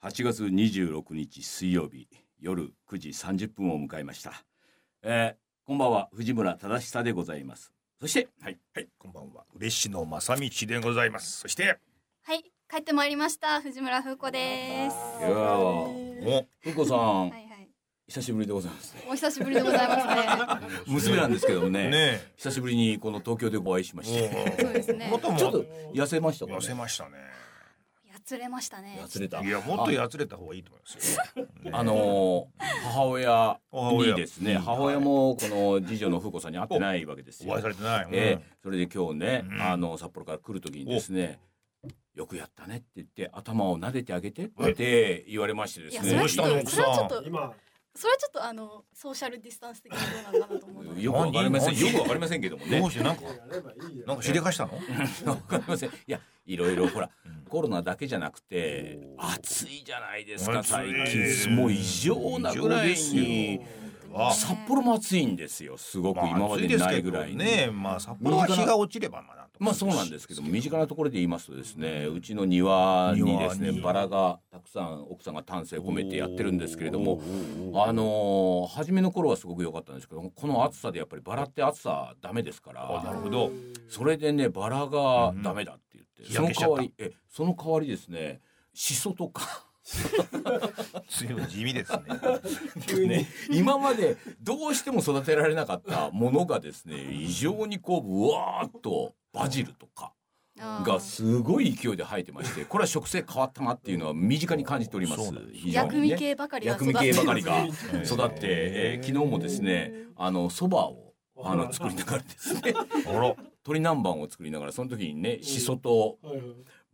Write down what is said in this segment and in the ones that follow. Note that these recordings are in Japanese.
8月26日水曜日夜9時30分を迎えました、えー、こんばんは藤村忠久でございます。そしてはい、はい、こんばんは。嬉野正道でございます。そしてはい帰ってまいりました。藤村風子です。いやー。風子さん、はいはい。久しぶりでございますね。お久しぶりでございますね。娘なんですけどもねね久しぶりにこの東京でお会いしまして。そうですね。ちょっと痩せましたかね。痩せましたね。やつれましたね。やつれた。いやもっとやつれた方がいいと思いますよ。ね あのー母親にですねうん。母親もこの次女の風子さんに会ってないわけですよ。お会いされてない、うん。えーそれで今日ね、うん。あの札幌から来る時にですねよくやったねって言って頭を撫でてあげてって言われましてですね。それはちょっとどうした？のそれはちょっと今それはちょっとあのソーシャルディスタンス的にどうなのかなと思う。よくわかりません。何？よくわかりませんけどもね。どうして？なんかなんかしでかしたの？わかりません。いやいろいろほら うん。コロナだけじゃなくて暑いじゃないですか最近。もう異常なぐらいに札幌も暑いんですよすごく今までにないぐらいに。ね。まあ札幌は日が落ちればまあまあそうなんですけども身近なところで言いますとですねうちの庭にですねバラがたくさん奥さんが丹精込めてやってるんですけれどもあのー初めの頃はすごく良かったんですけどこの暑さでやっぱりバラって暑さダメですかあならるほど。それでねバラがダメだっって、うんその代わ日りえその代わりですねシソとか。随分地味ですね。ね今までどうしても育てられなかったものがですね異常にこうぶわーっとバジルとか。がすごい勢いで生えてましてこれは食性変わったなっていうのは身近に感じております。そうなんです。非常薬味にね系ばかりが薬味系ばかりがええ育って、えー昨日もですねあのそばをあの作りながらですね。鶏南蛮を作りながらその時にねしそとはいはい。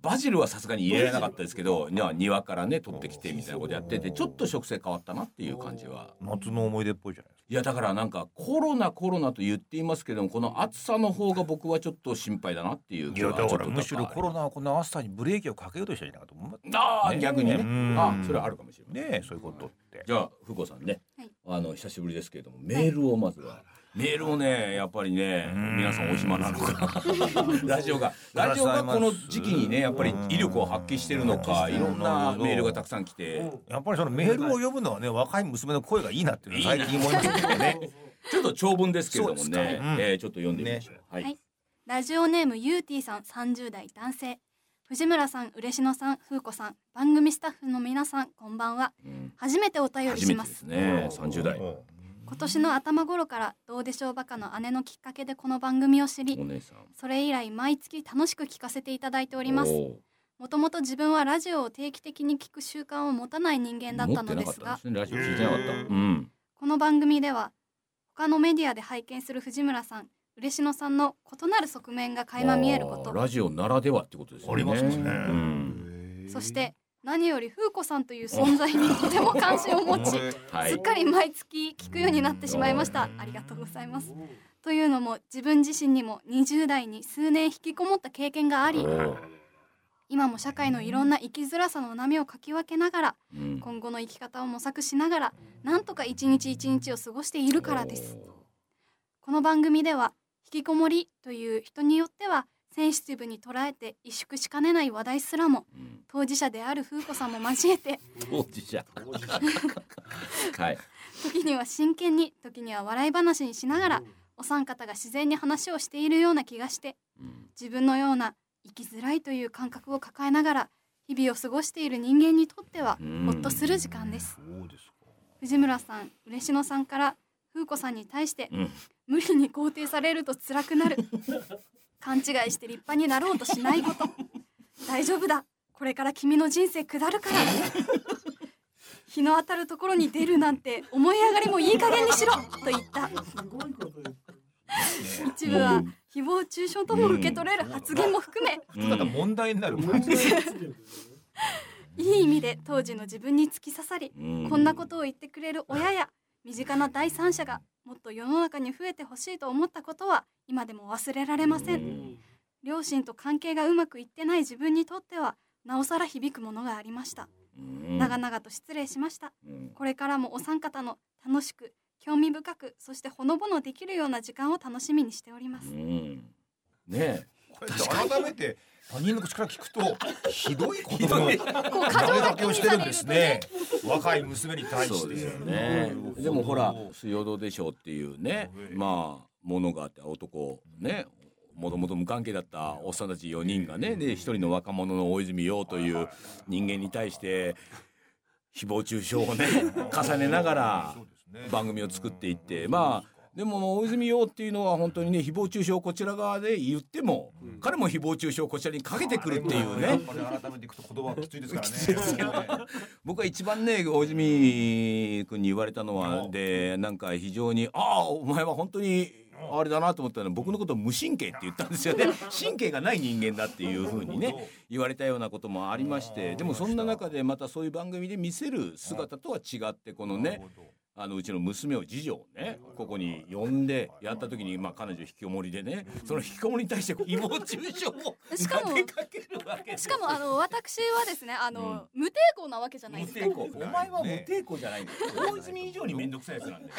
バジルはさすがに入れられなかったですけどには庭からね取ってきてみたいなことやっててちょっと食性変わったなっていう感じは。夏の思い出っぽいじゃないですか。いやだからなんかコロナコロナと言っていますけどもこの暑さの方が僕はちょっと心配だなっていういちょっとからむしろコロナはこの暑さにブレーキをかけようとしいかと思う。ああ、ね。逆にね。うん。あそれはあるかもしれないねえそういうことって。じゃあ福子さんね、はい。あの久しぶりですけれどもメールをまずは、メールをねやっぱりねうん。皆さんお暇なのか。ラジオがラジオがこの時期にねやっぱり威力を発揮してるのかうんいろんなメールがたくさん来て。やっぱりそのメールを読むのはね若い娘の声がいいなっていうのは最近思いますけどね。ちょっと長文ですけれどもねうん。えーちょっと読んでみましょう、はい、はい。ラジオネームゆうてぃさん30代男性藤村さん嬉野さん風子さん番組スタッフの皆さんこんばんは。うん。初めてお便り初めてですしますね30代うん今年の頭頃からどうでしょうバカの姉のきっかけでこの番組を知りお姉さん。それ以来毎月楽しく聞かせていただいております。もともと自分はラジオを定期的に聞く習慣を持たない人間だったのですがこの番組では他のメディアで拝見する藤村さん嬉野さんの異なる側面が垣間見えること。ラジオならではってことですよね。ありますね。うん。そして何より風子さんという存在にとても関心を持ちはい。すっかり毎月聞くようになってしまいました。ありがとうございます。というのも自分自身にも20代に数年引きこもった経験があり今も社会のいろんな生きづらさの波をかき分けながらうん。今後の生き方を模索しながらなんとか一日一日を過ごしているからです。この番組では引きこもりという人によってはセンシティブに捉えて萎縮しかねない話題すらもうん。当事者である風子さんも交えて 当事者。はい。時には真剣に時には笑い話にしながらお三方が自然に話をしているような気がしてうん。自分のような生きづらいという感覚を抱えながら日々を過ごしている人間にとってはうん。ほっとする時間です。そうですか。藤村さん嬉野さんから風子さんに対してうん。無理に肯定されると辛くなる勘違いして立派になろうとしないこと。大丈夫だ。これから君の人生下るから日の当たるところに出るなんて思い上がりもいい加減にしろ。と言った。一部は誹謗中傷とも受け取れる発言も含め。うん。ただ問題になる。いい意味で当時の自分に突き刺さりうん。こんなことを言ってくれる親や身近な第三者がもっと世の中に増えてほしいと思ったことは今でも忘れられません。両親と関係がうまくいってない自分にとってはなおさら響くものがありました。うん。長々と失礼しました。うん。これからもお三方の楽しく興味深くそしてほのぼのできるような時間を楽しみにしております。うん。ねえ。改めて他人の口から聞くとひどいことのこう過投げかけをしてるんですね。若い娘に対して。そうですよね。でもほら「水曜どうでしょう」っていうねまあものがあって男ねもともと無関係だったおっさんたち4人がねで一人の若者の大泉洋という人間に対して誹謗中傷をね重ねながら番組を作っていってまあでも大泉洋っていうのは本当にね誹謗中傷をこちら側で言っても、彼も誹謗中傷をこちらにかけてくるっていうね。改めていくと言葉はきついですからね僕は一番ね大泉君に言われたのはでなんか非常に「ああお前は本当にあれだな」と思ったのは僕のことを無神経って言ったんですよね神経がない人間だっていうふうにね言われたようなこともありましてでもそんな中でまたそういう番組で見せる姿とは違ってこのねあのうちの娘を次女をねここに呼んでやった時にまあ彼女引きこもりでねその引きこもりに対して誹謗中傷をしかもかけるわけしかもあの私はですねあの、無抵抗なわけじゃない無ですか。抵抗。お前は無抵抗じゃないんだよ。大泉以上に面倒くさいやつなんだよ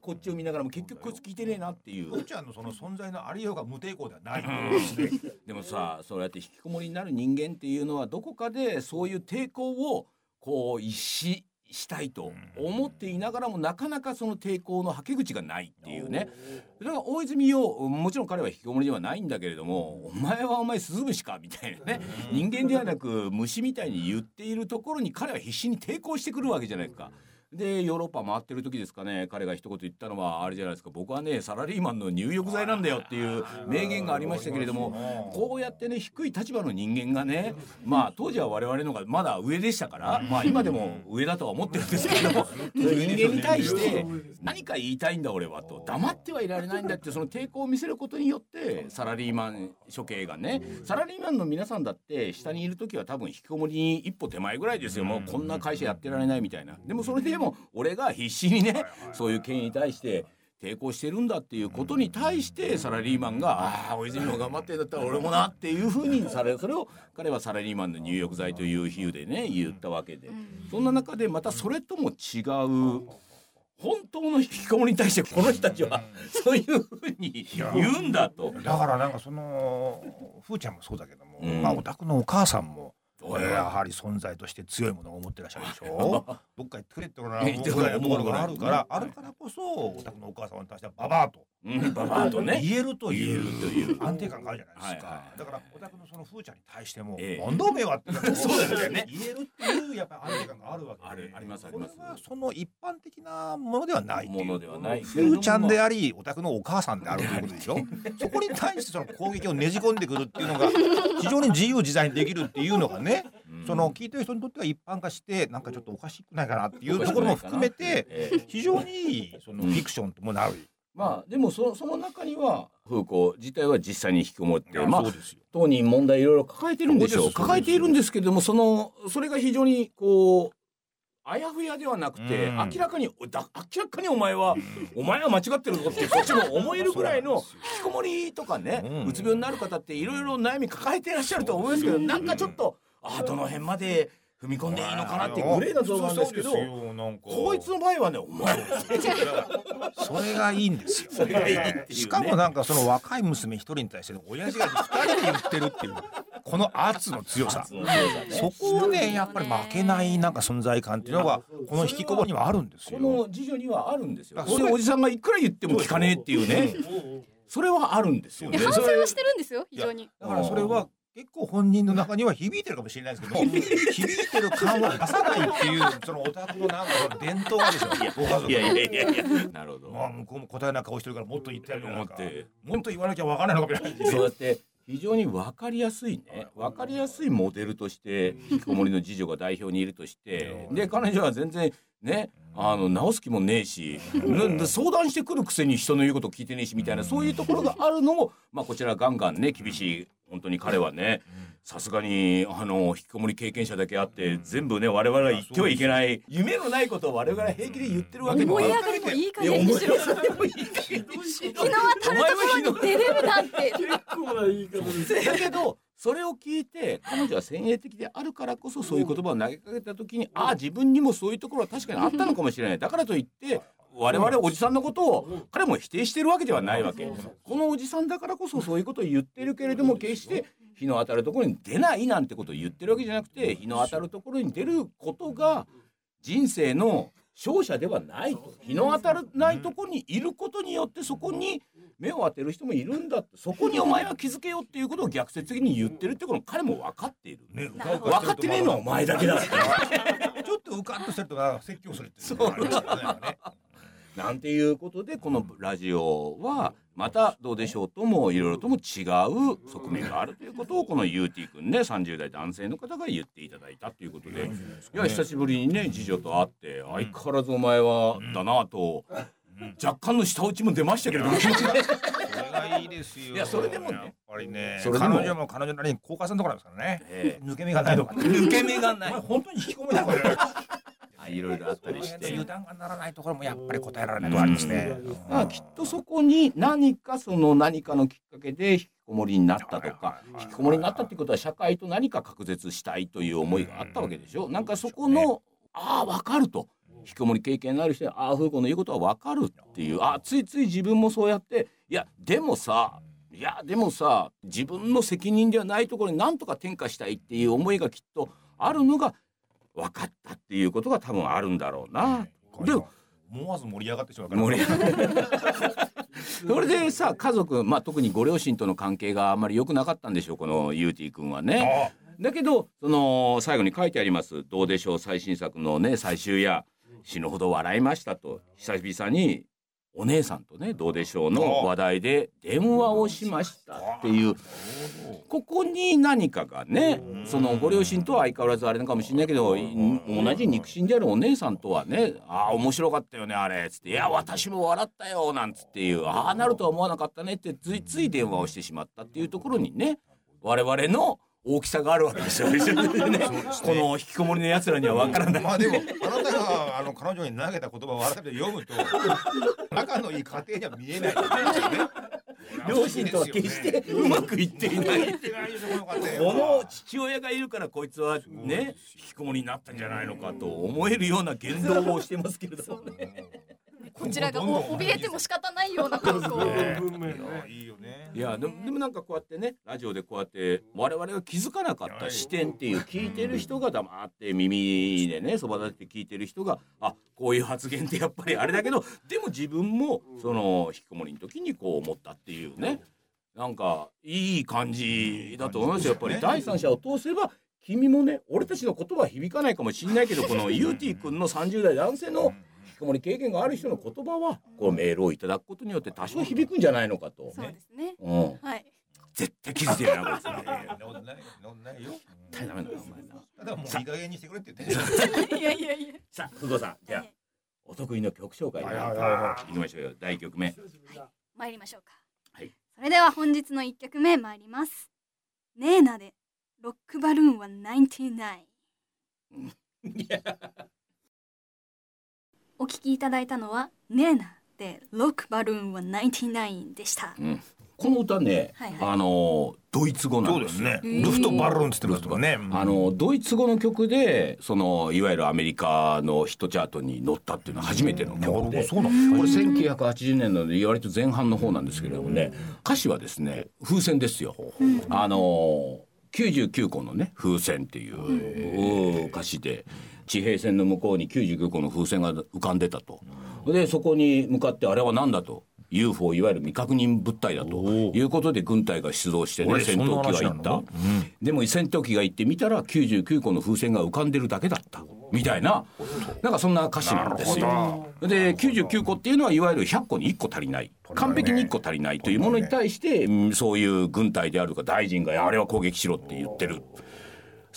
こっちを見ながらも結局こいつ聞いてねえなっていう。父ちゃんのその存在のありようが無抵抗ではない。ん でもさそうやって引きこもりになる人間っていうのはどこかでそういう抵抗をこう一ししたいと思っていながらもなかなかその抵抗のはけ口がないっていうね。だから大泉洋もちろん彼は引きこもりではないんだけれども「お前はお前スズムシか」みたいなね。人間ではなく虫みたいに言っているところに彼は必死に抵抗してくるわけじゃないか。でヨーロッパ回ってる時ですかね。彼が一言言ったのはあれじゃないですか。僕はねサラリーマンの入浴剤なんだよっていう名言がありましたけれどもこうやってね低い立場の人間がねまあ当時は我々のがまだ上でしたからまあ今でも上だとは思ってるんですけれども 人間に対して何か言いたいんだ俺はと黙ってはいられないんだってその抵抗を見せることによってサラリーマン処刑がねサラリーマンの皆さんだって下にいる時は多分引きこもりに一歩手前ぐらいですよ。もうこんな会社やってられないみたいな。でもそれでも俺が必死にねそういう権威に対して抵抗してるんだっていうことに対してサラリーマンが「ああ大泉も頑張ってんだったら俺もな」っていうふうにされそれを彼はサラリーマンの入浴剤という比喩でね言ったわけで。そんな中でまたそれとも違う本当の引きこもりに対してこの人たちはそういうふうに言うんだと。だからなんかそのふーちゃんもそうだけども、うん。まあお宅のお母さんも、やはり存在として強いものを持ってらっしゃるでしょ？どっか 行ってくれってことがあるから。あるからこそお宅のお母様に対してはババアとうん、ババアとね。言えると言えいう。るという安定感があるじゃないですか、はいはいだからお宅のそのふーちゃんに対しても、ええ。なんだおめえはって そうですよね。言えるっていうやっぱり安定感があるわけで。あるありますあります。これはその一般的なものではないっていうものではない。ふーちゃんでありお宅のお母さんであるということでしょ？そこに対してその攻撃をねじ込んでくるっていうのが 非常に自由自在にできるっていうのがねうん。その聞いてる人にとっては一般化してなんかちょっとおかしくないかなっていうところも含めてええ。非常にそのフィクションともなる。まあでもそその中にはフーコー自体は実際に引きこもってまあ当人問題いろいろ抱えてるんでしょう。抱えているんですけれどもそのそれが非常にこうあやふやではなくてうん。明らかにだ明らかにお前はお前は間違ってるぞってこっちも思えるぐらいの引きこもりとかねうん。うつ病になる方っていろいろ悩み抱えていらっしゃると思いますけどなんかちょっとあどの辺まで踏み込んでいいのかなっていうグレーなゾーンなんですけどそうですよなんかこいつの場合はねお前それがいいんですよ。それがいいっていうねしかもなんかその若い娘一人に対して親父が二人で言ってるっていうこの圧の強さ。そこをねやっぱり負けないなんか存在感っていうのがこの引きこもりにはあるんですこよ。の次女にはあるんですよ。あこれおじさんがいくら言っても聞かねえっていうね。それはあるんですよね。え反省はしてるんですよ非常にだからそれは結構本人の中には響いてるかもしれないですけど 響いてる感を出さないっていうそのオタクのなんか伝統がですよ。ご家族いやいやいやいや。なるほど。まあ向こうも答えな顔してるからもっと言ってやるよなんか。思って。もっと言わなきゃわからないのかもしれない。そうやって非常に分かりやすいね。分かりやすいモデルとして引きこもりの次女が代表にいるとして。で彼女は全然ねあの直す気もねえしな相談してくるくせに人の言うこと聞いてねえしみたいなそういうところがあるのも、まあ、こちらガンガンね厳しい本当に彼はねさすがにあの引きこもり経験者だけあって全部ね我々が言ってはいけない夢のないことを我々が平気で言ってるわけでも思いない。上がりもいい加減にしろ。上がりもいい加減にしろ。日の当たるところに出れるなんて。結構な言い方です。だけどそれを聞いて彼女は先鋭的であるからこそそういう言葉を投げかけた時にああ自分にもそういうところは確かにあったのかもしれない。だからといって我々おじさんのことを彼も否定してるわけではないわけ。このおじさんだからこそそういうことを言ってるけれども決して日の当たるところに出ないなんてことを言ってるわけじゃなくて日の当たるところに出ることが人生の勝者ではないと。日の当たらないところにいることによってそこに目を当てる人もいるんだって。そこにお前は気づけよっていうことを逆説的に言ってるってことを彼も分かっている。ね分かってねえのはお前だけだ。ちょっと浮かんとしてるとか説教するっていうのがありますよねなんていうことでこのラジオはまたどうでしょうともいろいろとも違う側面があるということをこのゆうてぃくんね30代男性の方が言っていただいたということで。いや久しぶりにね次女と会って相変わらずお前はだなと若干の舌打ちも出ましたけれどいいですよ。いやそれでもね。やっぱりね彼女も彼女なりに高架線とかなんですからね。え抜け目がない。のかえ抜け目がない。本当に引きこもりだこい。ろいろあったりして。油断がならないところもやっぱり答えられないとありますね。まあきっとそこに何かその何かのきっかけで引きこもりになったとか引きこもりになったっていうことは社会と何か隔絶したいという思いがあったわけでしょ？なんかそこのああ分かると。引きこもり経験のある人はああ風子の言うことは分かるっていう。あついつい自分もそうやっていやでもさいやでもさ自分の責任ではないところに何とか転嫁したいっていう思いがきっとあるのが分かったっていうことが多分あるんだろうな。で思わず盛り上がってしまうから。盛り上がそれでさ家族、まあ、特にご両親との関係があんまり良くなかったんでしょうこのゆうてぃ君はね。あだけどその最後に書いてあります「どうでしょう最新作のね最終や死ぬほど笑いました」と久々にお姉さんとね「ど。うでしょう」の話題で電話をしましたっていう。ここに何かがねそのご両親とは相変わらずあれなのかもしれないけどい同じ肉親であるお姉さんとはね「ああ面白かったよねあれ」つって「いや私も笑ったよ」なんつっていう「ああなるとは思わなかったね」ってついつい電話をしてしまったっていうところにね我々の大きさがあるわけですよ ねこの引きこもりの奴らには分からない。まあでもあなたがあの彼女に投げた言葉を改めて読むと 仲のいい家庭には見えない。両親とは決してうまくいっていない。この父親がいるからこいつはね引きこもりになったんじゃないのかと思えるような言動をしてますけれどもね。こちらがお怯えても仕方ないような格好をね文明ねいやいいよね。いやでもでもなんかこうやってねラジオでこうやって我々が気づかなかった視点っていう聞いてる人が黙って耳でねそば立てて聞いてる人があこういう発言ってやっぱりあれだけどでも自分もその引きこもりの時にこう思ったっていうね。なんかいい感じだと思いますよ。やっぱり第三者を通せば君もね俺たちの言葉は響かないかもしれないけどこのユーティー君の30代男性の引きこもり経験がある人の言葉はこうメールをいただくことによって多少響くんじゃないのかと。そうですね。うん。はい。絶対気づいてないなこいついやいやそんないよ。絶対ダメだよお前な。ただもういい加減にしてくれって言ってね。いやいやいやさあ久保さんじゃあはい。お得意の曲紹介はいきましょうよ。第一曲目。参りましょうか。はい。それでは本日の一曲目参ります。ネーナでロックバルーンは99お聞きいただいたのはネーナでロックバルーンは99でした。うん。この歌ねはいはい。あのドイツ語なそんでよ。うですすね。うんルフトバルーンつってるとかね。あのドイツ語の曲でそのいわゆるアメリカのヒットチャートに乗ったっていうのは初めてのなるほど曲でそうなんこれ1980年なので割と前半の方なんですけれどもね歌詞はですね風船ですよ。あの99個のね風船っていう歌詞で地平線の向こうに99個の風船が浮かんでたと。でそこに向かってあれは何だと。UFO いわゆる未確認物体だと。いうことで軍隊が出動してね戦闘機が行った。のでも戦闘機が行ってみたら99個の風船が浮かんでるだけだった。みたいな。なんかそんな歌詞なんですよ。で99個っていうのはいわゆる100個に1個足りない。完璧に1個足りないというものに対してうんそういう軍隊であるとか大臣があれは攻撃しろって言ってる。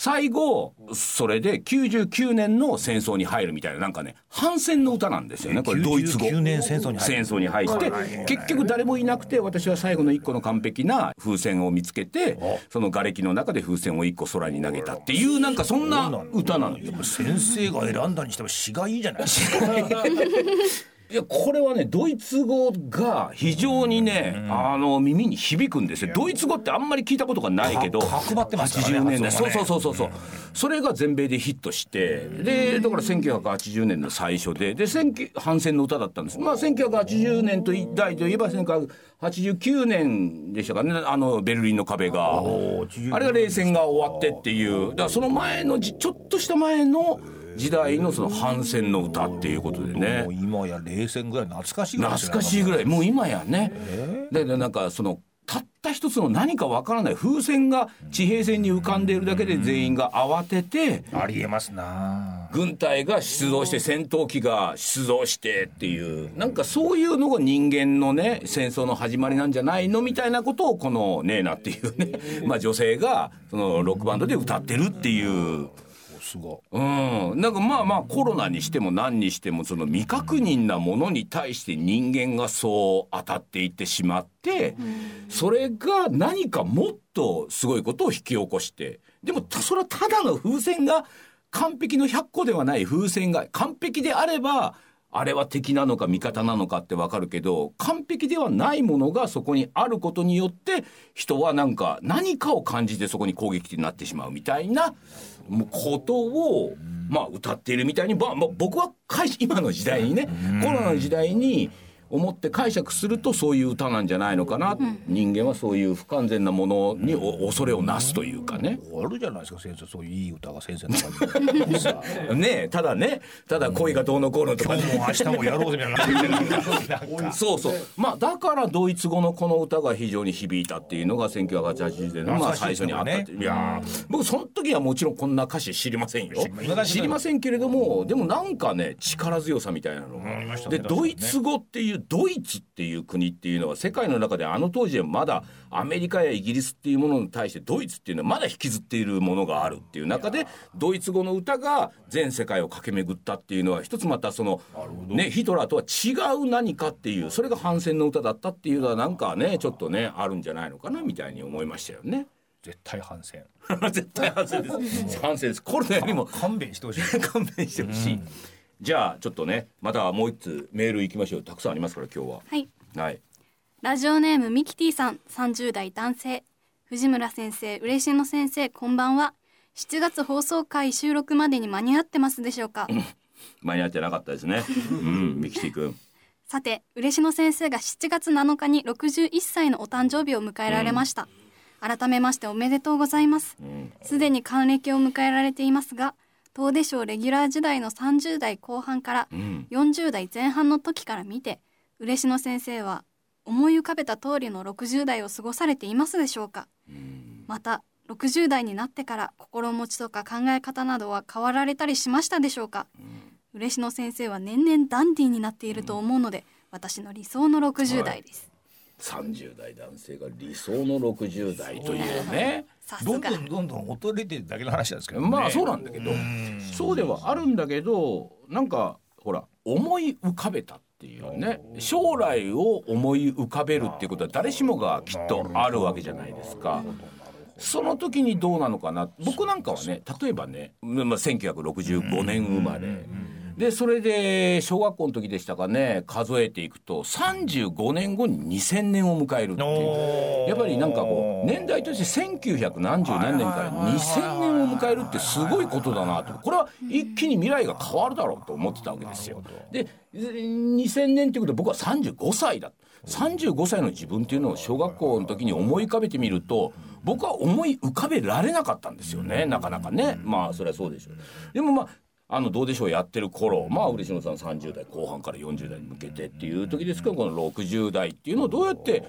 最後それで99年の戦争に入るみたいななんかね反戦の歌なんですよねこれドイツ語。99年戦争に入る。戦争に入って結局誰もいなくて私は最後の一個の完璧な風船を見つけてその瓦礫の中で風船を一個空に投げたっていうなんかそんな歌なのよ。先生が選んだにしても詩がいいじゃないですか。いやこれはねドイツ語が非常にね、あの耳に響くんですよ。ドイツ語ってあんまり聞いたことがないけど角張ってますからね80年代、そうそうそうそうそう、それが全米でヒットしてでだから1980年の最初でで19反戦の歌だったんです。まあ1980年と代といえば1989年でしたかね。あのベルリンの壁が。あれが冷戦が終わってっていう。だからその前のじちょっとした前の時代のその反戦の歌っていうことでね。もう今や冷戦ぐらい懐かしいぐらい懐ねかしいぐらい。もう今やね、ででなんかそのたった一つの何かわからない風船が地平線に浮かんでいるだけで全員が慌ててありえますな。軍隊が出動して戦闘機が出動してっていうなんかそういうのが人間のね戦争の始まりなんじゃないのみたいなことをこのネーナっていうね。まあ女性がそのロックバンドで歌ってるっていう。すごうん、なんかまあまあコロナにしても何にしてもその未確認なものに対して人間がそう当たっていってしまってそれが何かもっとすごいことを引き起こしてでもたそれはただの風船が完璧の100個ではない風船が完璧であればあれは敵なのか味方なのかってわかるけど完璧ではないものがそこにあることによって人はなんか何かを感じてそこに攻撃になってしまうみたいなことをまあ歌っているみたいに、まあ、まあ僕は解今の時代にねコロナの時代に思って解釈するとそういう歌なんじゃないのかな、人間はそういう不完全なものにお恐れをなすというかね。いあるじゃないですか先生。そういういい歌が先生の中に。さ ねえただね。ただ恋がどうのこうのとか。今日も明日もやろうぜみたいななんかそうそう。まあだからドイツ語のこの歌が非常に響いたっていうのが1980年のまあ最初にあったって。いやー僕その時はもちろんこんな歌詞知りませんよ。知りませんけれどもでもなんかね力強さみたいなのが。でドイツ語っていうドイツっていう国っていうのは世界の中であの当時はまだアメリカやイギリスっていうものに対してドイツっていうのはまだ引きずっているものがあるっていう中でドイツ語の歌が全世界を駆け巡ったっていうのは一つまたそのねヒトラーとは違う何かっていうそれが反戦の歌だったっていうのはなんかねちょっとねあるんじゃないのかなみたいに思いましたよね。絶対反戦 絶対反戦です。反戦です。コロナよりも勘弁してほしい勘弁してほしい。じゃあちょっとねまたもう一つメール行きましょう。たくさんありますから今日は。はいはい。ラジオネームミキティさん30代男性藤村先生嬉野先生こんばんは7月放送回収録までに間に合ってますでしょうか？間に合ってなかったですね。うん、ミキティ君。さて嬉野先生が7月7日に61歳のお誕生日を迎えられました、改めましておめでとうございますうん、すでに還暦を迎えられていますが東出賞レギュラー時代の30代後半からうん、40代前半の時から見て嬉野先生は思い浮かべた通りの60代を過ごされていますでしょうか？うん。また60代になってから心持ちとか考え方などは変わられたりしましたでしょうか？嬉野先生は年々ダンディーになっていると思うので私の理想の60代です、30代男性が理想の60代というね。どんどんどんどん衰れてるだけの話なんですけどね。まあそうなんだけど。んそうではあるんだけどなんかほら思い浮かべたっていうね。将来を思い浮かべるっていうことは誰しもがきっとあるわけじゃないですか。その時にどうなのかな。僕なんかはね例えばね、まあ、1965年生まれでそれで小学校の時でしたかね数えていくと35年後に2000年を迎えるっていう。やっぱりなんかこう年代として1900何十何年から2000年を迎えるってすごいことだなと。これは一気に未来が変わるだろうと思ってたわけですよ。で2000年っていうことは僕は35歳だ。35歳の自分っていうのを小学校の時に思い浮かべてみると僕は思い浮かべられなかったんですよね。なかなかね。まあそれはそうでしょう。でもまああのどうでしょうやってる頃。まあ嬉野さん30代後半から40代に向けてっていう時ですけどこの60代っていうのをどうやって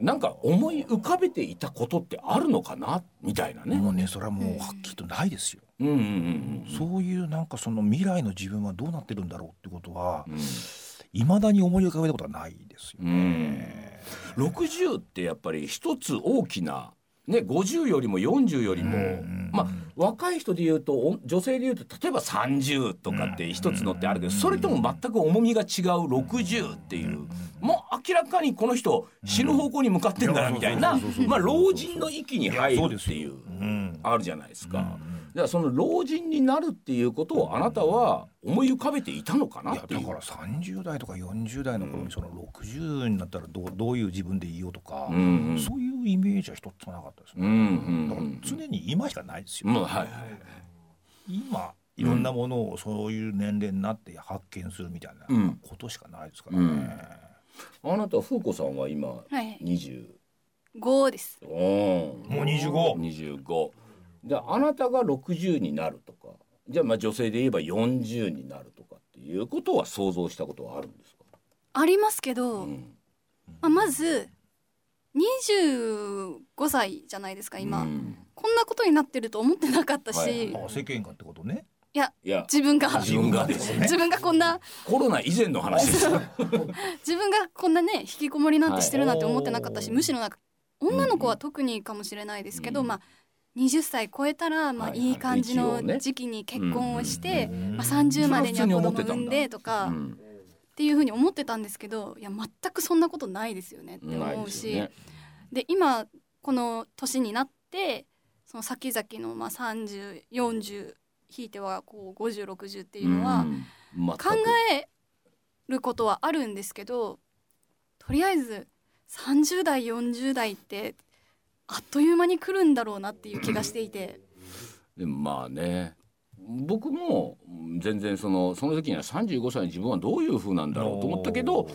なんか思い浮かべていたことってあるのかなみたいなね。もうねそれはもうはっきりとないですよ、うんうんうんそういうなんかその未来の自分はどうなってるんだろうってことはうん。いまだに思い浮かべたことはないですよう、ん、60ってやっぱり一つ大きな、ね、50よりも40よりも、まあ、若い人で言うとお女性で言うと例えば30とかって一つのってあるけどそれとも全く重みが違う60っていうもう明らかにこの人死ぬ方向に向かってんだなみたいなまあ老人の域に入るっていううん。あるじゃないですか。じゃあその老人になるっていうことをあなたは思い浮かべていたのかないっていう。やだから30代とか40代の頃にその60になったらどうどういう自分でいようとか、うんうん。そういうイメージは一つもなかったですね、うんうんだからうん常に今しかないですよ、うんはいはい今いろんなものをそういう年齢になって発見するみたいなうん。ことしかないですからね、あなた風子さんは今はい20 5です。うんもう 25? 25であなたが60になるとかじゃあまあ女性で言えば40になるとかっていうことは想像したことはあるんですか、ありますけど、うん。まあ、まず25歳じゃないですか今、うん。こんなことになってると思ってなかったし、はいあ世間がってことね。いやいや。自分が。自分がですね。自分がこんな。コロナ以前の話です。よ 自分がこんなね引きこもりなんてしてるなんて思ってなかったし、はい。むしろなんか女の子は特にかもしれないですけど、うん。まあ20歳超えたら、まあ、はいはい。感じの時期に結婚をして、うんまあ、30までには子供産んでとか、っうん。ていうふうに思ってたんですけどいや全くそんなことないですよねって思うし、で今この年になってその先々のまあ3040ひいてはこう5060っていうのは考えることはあるんですけどとりあえず30代40代ってあっという間に来るんだろうなっていう気がしていて。でもまあね。僕も全然そのその時には35歳の自分はどういう風なんだろうと思ったけど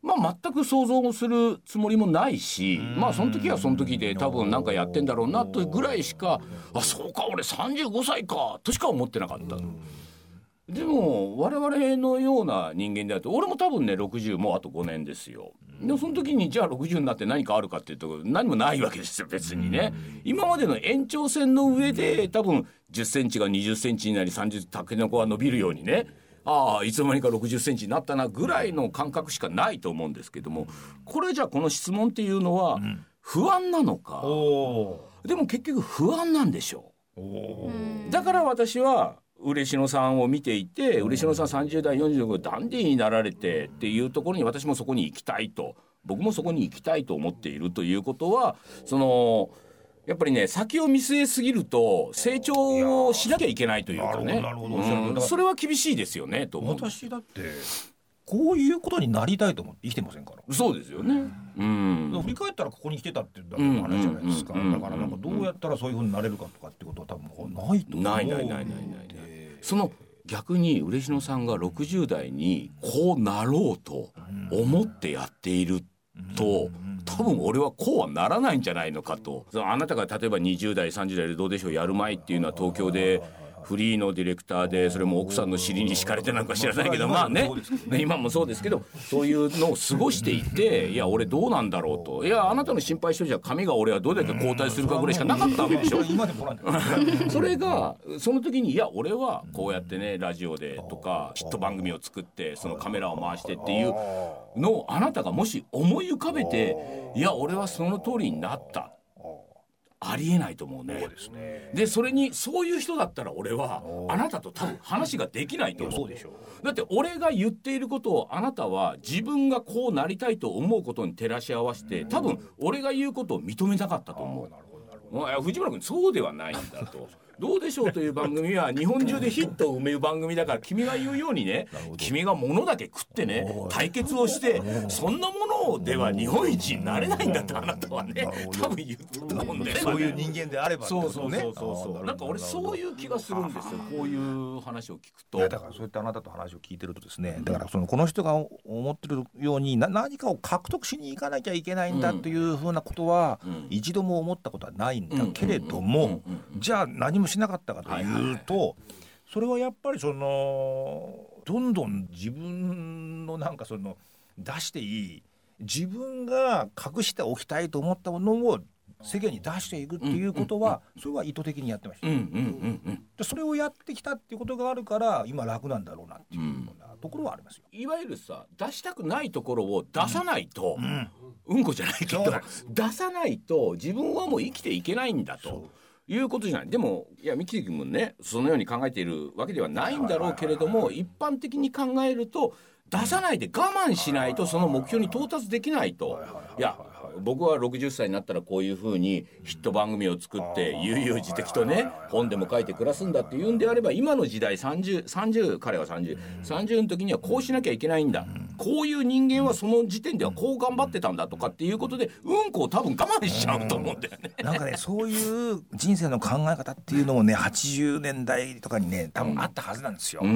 まあ全く想像もするつもりもないしまあその時はその時で多分なんかやってんだろうなというぐらいしかあそうか俺35歳かとしか思ってなかった。でも我々のような人間であると俺も多分ね60もうあと5年ですよ。でもその時にじゃあ60になって何かあるかっていうと何もないわけですよ別にね。今までの延長線の上で多分10センチが20センチになり30タケノコが伸びるようにね。ああいつの間にか60センチになったなぐらいの感覚しかないと思うんですけども。これじゃあこの質問っていうのは不安なのか。おでも結局不安なんでしょう。だから私は嬉野さんを見ていて嬉野さん30代40代ダンディーになられてっていうところに私もそこに行きたいと僕もそこに行きたいと思っているということはそのやっぱりね先を見据えすぎると成長をしなきゃいけないというかね。それは厳しいですよねと思う。私だってこういうことになりたいと思って生きてませんから。そうですよね。うん。振り返ったらここに来てたっていうだけの話じゃないですか、だからなんかどうやったらそういうふうになれるかとかってことは多分ないと思う。ないないないないないその逆に嬉野さんが60代にこうなろうと思ってやっていると多分俺はこうはならないんじゃないのかと。あなたが例えば20代30代でどうでしょうやる前っていうのは東京でフリーのディレクターでそれも奥さんの尻に敷かれてなんか知らないけどまあね今もそうですけどそういうのを過ごしていていや俺どうなんだろうといやあなたの心配性じゃ髪が俺はどうやって交代するかぐらいしかなかったわけでしょ。それがその時にいや俺はこうやってねラジオでとかヒット番組を作ってそのカメラを回してっていうのをあなたがもし思い浮かべていや俺はその通りになったありえないと思うね。でそれにそういう人だったら俺はあなたと多分話ができないと思う。そうでしょだって俺が言っていることをあなたは自分がこうなりたいと思うことに照らし合わせて多分俺が言うことを認めなかったと思う。いや藤村君そうではないんだと。どうでしょうという番組は日本中でヒットを埋める番組だから君が言うようにね君が物だけ食ってね対決をしてそんなものでは日本一になれないんだってあなたはね多分言ったと思うんね。そういう人間であればそうそうそうそうそう。なんか俺そうういう気がするんですよ。こういう話を聞くと。だからそうやってあなたと話を聞いてるとですねだからそのこの人が思ってるようにな何かを獲得しに行かなきゃいけないんだというふうなことはうん。一度も思ったことはないんだうん。けれどうん。もじゃあ何もしなかったかというとそれはやっぱりそのどんどん自分のなんかその出していい自分が隠しておきたいと思ったものを世間に出していくっていうことはそれは意図的にやってました。うんうんうんうん。でそれをやってきたっていうことがあるから今楽なんだろうなっていうようなところはありますよ。いわゆるさ出したくないところを出さないと、ん。うん、こじゃないけど出さないと自分はもう生きていけないんだと。いうことじゃない。でもいや三木君もねそのように考えているわけではないんだろうけれども一般的に考えると出さないで我慢しないとその目標に到達できないと。いや僕は60歳になったらこういうふうにヒット番組を作って悠々自適とね本でも書いて暮らすんだっていうんであれば今の時代3030 30彼は3030の時にはこうしなきゃいけないんだ。こういう人間はその時点ではこう頑張ってたんだとかっていうことでうんこを多分我慢しちゃうと思うんだよね。なんかねそういう人生の考え方っていうのもね80年代とかにね多分あったはずなんですよ。うん。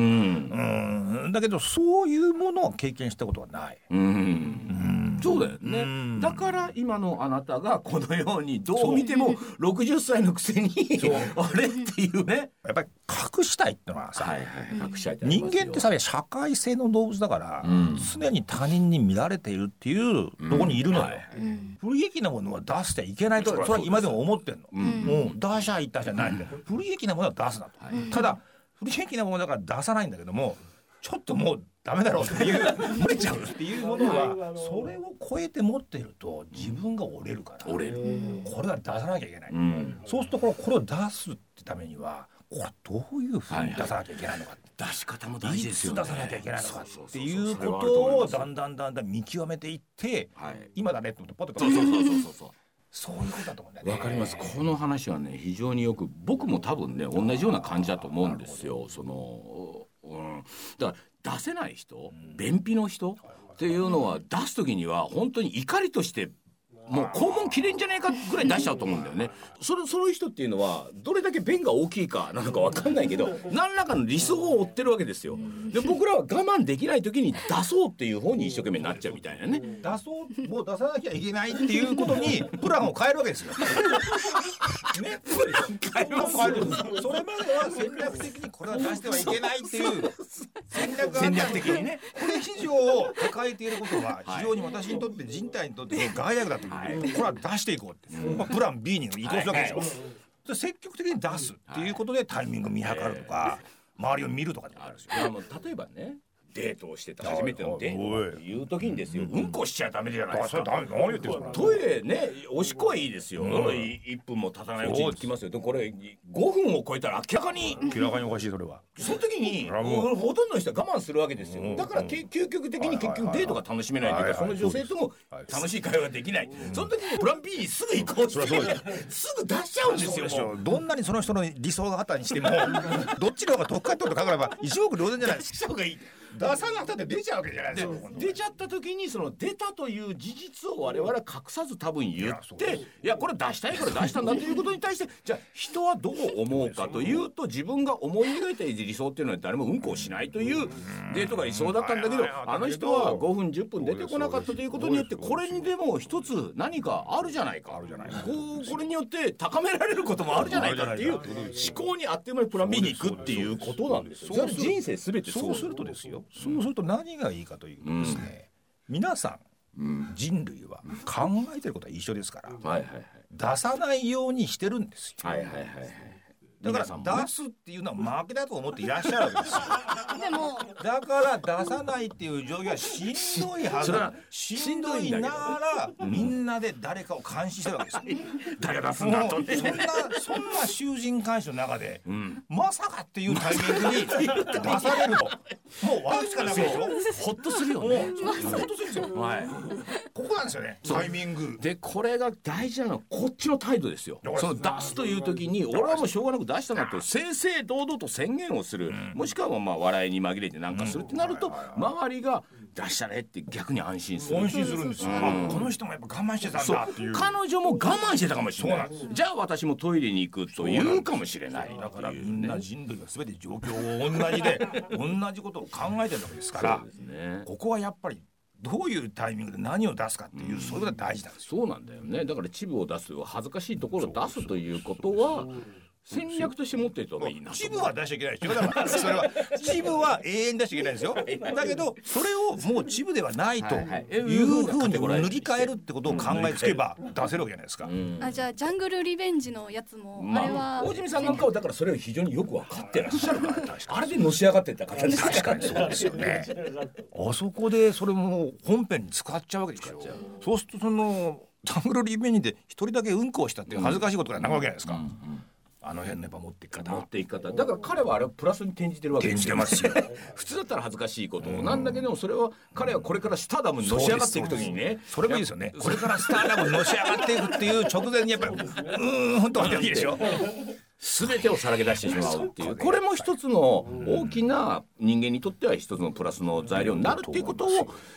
うん。だけどそういうものを経験したことはない。うんそうだよね、うん。だから今のあなたがこのようにどう見ても60歳のくせに あれっていうね。やっぱり隠したいってのはさ、はいはい隠したい。人間ってさ社会性の動物だから、ん。常に他人に見られているっていうとこにいるのよ。不利益なものは出してはいけないとそれは今でも思ってんの。うん。もう出しゃいったじゃないんだよ。不利益なものは出すなと。ただ不利益なものだから出さないんだけどもちょっともうダメだろうっていう漏れちゃうっていうものは それを超えて持ってると自分が折れるから。折れる。これは出さなきゃいけない。うん。そうするとこれこれを出すってためにはこれどういうふうに出さなきゃいけないのか。って。出し方も大事ですよね。いつ出さなきゃいけないのかそうそうそうっていうことをだんだんだんだん見極めていってはい今だねって思ってポッとそうそうそうそうそうそういうことだと思うんだよねわかりますこの話はね非常によく僕も多分ね同じような感じだと思うんですよその、うん、だから出せない人便秘の人っていうのは出す時には本当に怒りとしてもう肛門切れんじゃねえかぐらい出しちゃうと思うんだよね。それそういう人っていうのはどれだけ便が大きいかなのかわかんないけど何らかの理想を追ってるわけですよ。で僕らは我慢できない時に出そうっていう方に一生懸命なっちゃうみたいなね。出そうもう出さなきゃいけないっていうことにプランを変えるわけですよ。ね、それまでは戦略的にこれは出してはいけないっていう。戦略が戦略的にね。これ以上抱えていることは非常に私にとって人体にとって害悪だという、これは出していこうって、まあ、プラン B に移行するわけでしょ、で積極的に出すっていうことでタイミング見計るとか、周りを見るとかでもあるんですよ。例えばねデートをしてた初めてのデートいう時にですようんこしちゃダメじゃないですか。トイレねおしっこはいいですよ、1分も経たないうちに来ますよ。でこれ5分を超えたら明らかに明らかにおかしいそれは。その時にほとんどの人は我慢するわけですよ。ん。だからけ究極的に結局デートが楽しめないというかその女性とも楽しい会話ができない。その時にプラン B にすぐ行こうってすぐ出しちゃうんですよどんなにその人の理想があったにしてもどっちの方が得かってこと考えれば一目瞭然じゃないですか。した方がいい出さなくたって出ちゃうわけじゃないですか出ちゃった時にその出たという事実を我々は隠さず多分言っていやこれ出したいから出したんだということに対して じゃあ人はどう思うかというと自分が思い描いた理想っていうのは誰もうんこをしないというデートが理想だったんだけどあの人は5分10分出てこなかったということによってこれにでも一つ何かあるじゃないか。こうこれによって高められることもあるじゃないかっていう思考にあっという間にプラン B に行くっていうことなんですよ。人生すべてそうするとですよそうすると何がいいかというとですね、皆さん人類は考えてることは一緒ですからはいはいはい。出さないようにしてるんですよ。はいはいはいはい。だから出すっていうのは負けだと思っていらっしゃるわけですよ。でも。だから出さないっていう状況はしんどいはず。しんどいながら。みんなで誰かを監視してるわけですよ。誰が出すんだともうそんなそんな囚人監視の中で、ん。まさかっていうタイミングに 出されるともう悪しかないでしょ。ほっとするよね。本当するんですよ。はい。ここなんですよね。タイミング。でこれが大事なのはこっちの態度ですよ。その出すという時に俺はもうしょうがなく出したなと正々堂々と宣言をする、もしくはまあ笑いに紛れてなんかするってなると周りが出したねって逆に安心する。安心するんですよ、あこの人もやっぱ我慢してたんだっていう。彼女も我慢してたかもしれない。じゃあ私もトイレに行くと言うかもしれない。だからみんな人類は全て状況を同じで同じことを考えてるわけですからここはやっぱりどういうタイミングで何を出すかっていう、そういうことが大事なんですよ。そうなんだよね。だからチブを出す恥ずかしいところを出すということは戦略として持っていた方がいいなとチブは出しちゃいけないですよ。だから それはチブは永遠に出しちゃいけないですよ。だけどそれをもうチブではないとはいうふうに塗り替えるってことを考えつけば出せるわけじゃないですか。あじゃあジャングルリベンジのやつも、まあれはあ、大泉さんなんかはだからそれを非常によく分かってらっしゃるからあれでのし上がってった方です確かにそうですよね。あそこでそれも本編に使っちゃうわけですよ。そうするとそのジャングルリベンジで一人だけうんこをしたっていう恥ずかしいことがなるわけじゃないですか。あの辺のやっぱ持っていき持方っていき方。だから彼はあれをプラスに転じてるわけ転じてますよ。普通だったら恥ずかしいことなんだけどもそれは彼はこれからスターダムにのし上がっていく時にね。それもいいですよね。これからスターダムにのし上がっていくっていう直前にやっぱりうーんと思っていいでしょ全てをさらけ出してしまうっていうこれも一つの大きな人間にとっては一つのプラスの材料になるっていうことを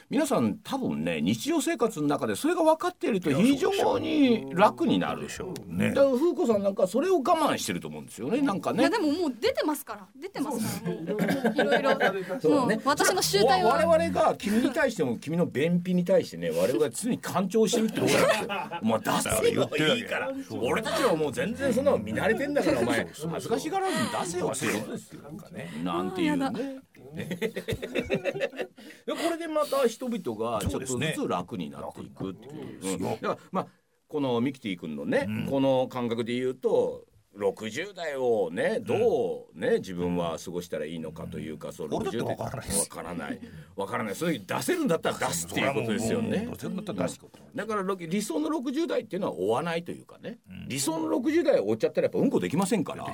皆さん多分ね日常生活の中でそれが分かっていると非常に楽になるでしょうね。だから風子さんなんかそれを我慢してると思うんですよねなんかね。いやでももう出てますから。出てますから。もういろいろそうだね。私の集大我々が君に対しても君の便秘に対してね我々が常に干潮してるってことなんですよ。もう出せよ。いいから俺たちはもう全然そんなの見慣れてんだからお前恥ずかしがらずに出せよっていうことですよなんかねなんていうね。これでまた人々がちょっとずつ楽になっていくっていう。だからまあこのミキティ君のね、この感覚で言うと。60代をねどうね自分は過ごしたらいいのかというかそう俺だって60代わからないわからない。わからない。そういう出せるんだったら出すっていうことですよね。だからろ理想の60代っていうのは追わないというかね、理想の60代を追っちゃったらやっぱうんこできませんから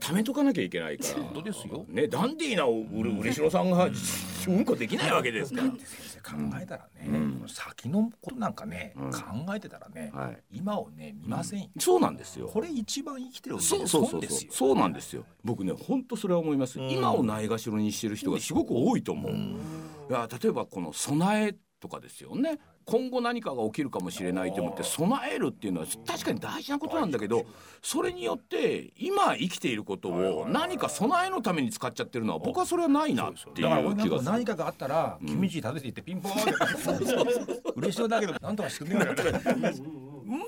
貯めとかなきゃいけないから。本当ですよ。ねダンディーなうる嬉野さんがうん。こできないわけですから。考えたらね、先のことなんかね、考えてたらね、はい。今をね見ませんよ、そうなんですよ。これ一番生きてるそうそうそうそう。なんですよ。僕ね本当それは思います、今をないがしろにしてる人がすごく多いと思う、いや例えばこの備えとかですよね今後何かが起きるかもしれないと思って備えるっていうのは確かに大事なことなんだけどそれによって今生きていることを何か備えのために使っちゃってるのは僕はそれはないなっていう気がする。何かがあったら君ち食べていってピンポーンって。嬉しそうだけどなんとかしてくれな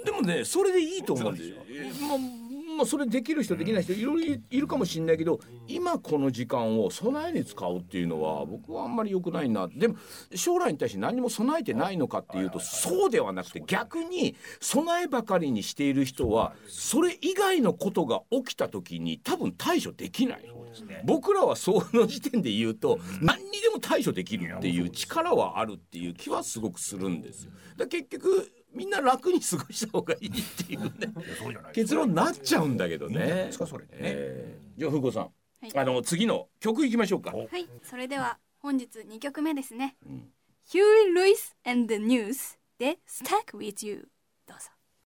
でもねそれでいいと思うんでえまあまあそれできる人できない人いろいろいるかもしれないけど今この時間を備えに使うっていうのは僕はあんまり良くないな。でも将来に対して何も備えてないのかっていうとそうではなくて逆に備えばかりにしている人はそれ以外のことが起きた時に多分対処できない。僕らはその時点で言うと何にでも対処できるっていう力はあるっていう気はすごくするんですよ。だ結局みんな楽に過ごした方がいいっていうね。結論になっちゃうんだけどね。です。かそれでね、えー。じゃあふうこさん、はい。あの次の曲いきましょうか。はい。それでは本日2曲目ですね、ん。ヒューリー・ルイス and the News で Stuck with You